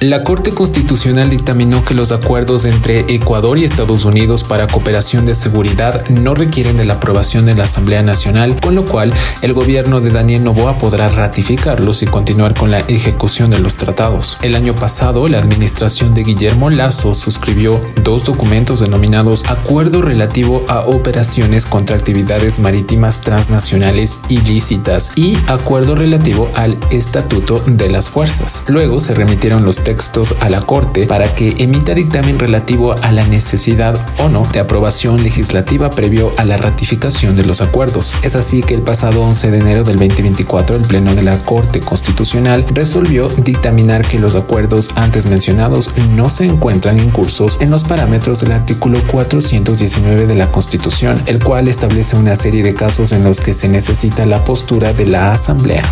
La Corte Constitucional dictaminó que los acuerdos entre Ecuador y Estados Unidos para cooperación de seguridad no requieren de la aprobación de la Asamblea Nacional, con lo cual el gobierno de Daniel Novoa podrá ratificarlos y continuar con la ejecución de los tratados. El año pasado, la administración de Guillermo Lazo suscribió dos documentos denominados Acuerdo relativo a operaciones contra actividades marítimas transnacionales ilícitas y Acuerdo relativo al Estatuto de las Fuerzas. Luego se remitieron los textos a la Corte para que emita dictamen relativo a la necesidad o no de aprobación legislativa previo a la ratificación de los acuerdos. Es así que el pasado 11 de enero del 2024 el Pleno de la Corte Constitucional resolvió dictaminar que los acuerdos antes mencionados no se encuentran incursos en los parámetros del artículo 419 de la Constitución, el cual establece una serie de casos en los que se necesita la postura de la Asamblea.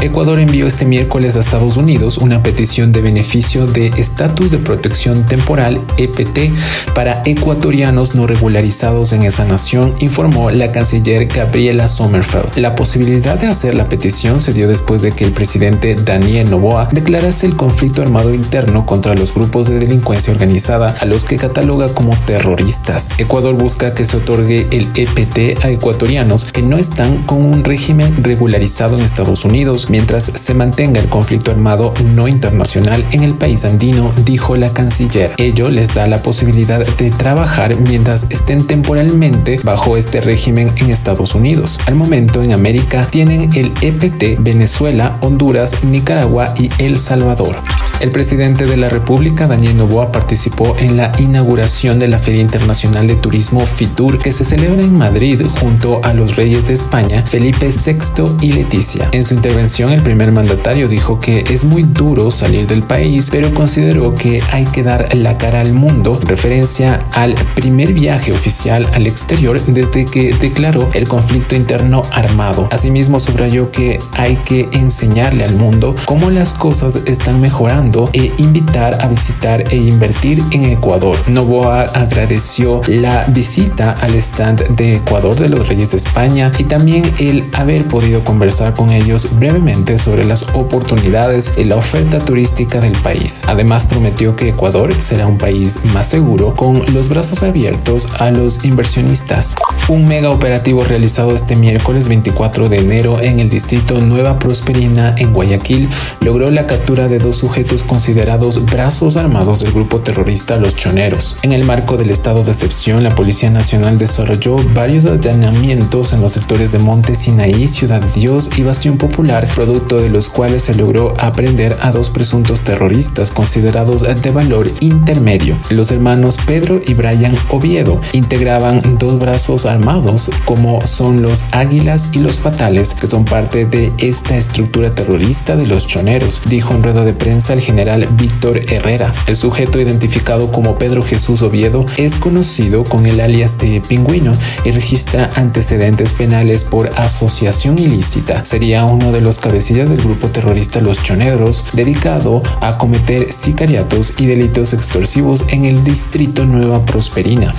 Ecuador envió este miércoles a Estados Unidos una petición de beneficio de estatus de protección temporal EPT para ecuatorianos no regularizados en esa nación, informó la canciller Gabriela Sommerfeld. La posibilidad de hacer la petición se dio después de que el presidente Daniel Noboa declarase el conflicto armado interno contra los grupos de delincuencia organizada a los que cataloga como terroristas. Ecuador busca que se otorgue el EPT a ecuatorianos que no están con un régimen regularizado en Estados Unidos mientras se mantenga el conflicto armado no internacional en el país andino, dijo la canciller. Ello les da la posibilidad de trabajar mientras estén temporalmente bajo este régimen en Estados Unidos. Al momento en América tienen el EPT Venezuela, Honduras, Nicaragua y El Salvador. El presidente de la República, Daniel Novoa, participó en la inauguración de la Feria Internacional de Turismo FITUR que se celebra en Madrid junto a los reyes de España, Felipe VI y Leticia. En su intervención, el primer mandatario dijo que es muy duro salir del país, pero consideró que hay que dar la cara al mundo, referencia al primer viaje oficial al exterior desde que declaró el conflicto interno armado. Asimismo, subrayó que hay que enseñarle al mundo cómo las cosas están mejorando e invitar a visitar e invertir en Ecuador. Novoa agradeció la visita al stand de Ecuador de los Reyes de España y también el haber podido conversar con ellos brevemente sobre las oportunidades y la oferta turística del país. Además prometió que Ecuador será un país más seguro con los brazos abiertos a los inversionistas. Un mega operativo realizado este miércoles 24 de enero en el distrito Nueva Prosperina en Guayaquil logró la captura de dos sujetos considerados brazos armados del grupo terrorista Los Choneros. En el marco del estado de excepción, la Policía Nacional desarrolló varios allanamientos en los sectores de Monte Sinaí, Ciudad Dios y Bastión Popular, producto de los cuales se logró aprender a dos presuntos terroristas considerados de valor intermedio. Los hermanos Pedro y Brian Oviedo integraban dos brazos armados como son los Águilas y los Fatales, que son parte de esta estructura terrorista de los choneros, dijo en rueda de prensa el general Víctor Herrera. El sujeto identificado como Pedro Jesús Oviedo es conocido con el alias de Pingüino y registra antecedentes penales por asociación ilícita. Sería uno de los cabecillas del grupo terrorista Los Choneros, dedicado a sicariatos y delitos extorsivos en el distrito Nueva Prosperina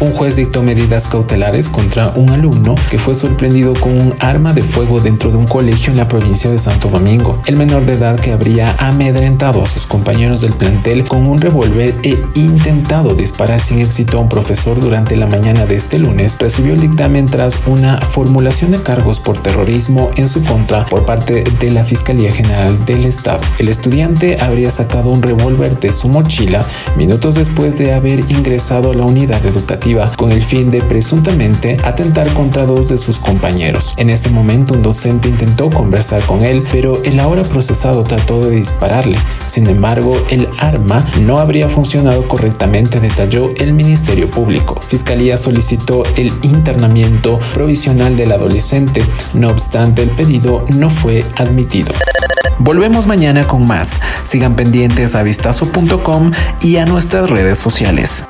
un juez dictó medidas cautelares contra un alumno que fue sorprendido con un arma de fuego dentro de un colegio en la provincia de Santo Domingo. El menor de edad que habría amedrentado a sus compañeros del plantel con un revólver e intentado disparar sin éxito a un profesor durante la mañana de este lunes recibió el dictamen tras una formulación de cargos por terrorismo en su contra por parte de la Fiscalía General del Estado. El estudiante habría sacado un revólver de su mochila minutos después de haber ingresado a la unidad educativa con el fin de presuntamente atentar contra dos de sus compañeros. En ese momento un docente intentó conversar con él, pero el ahora procesado trató de dispararle. Sin embargo, el arma no habría funcionado correctamente, detalló el Ministerio Público. Fiscalía solicitó el internamiento provisional del adolescente, no obstante el pedido no fue admitido. Volvemos mañana con más. Sigan pendientes a vistazo.com y a nuestras redes sociales.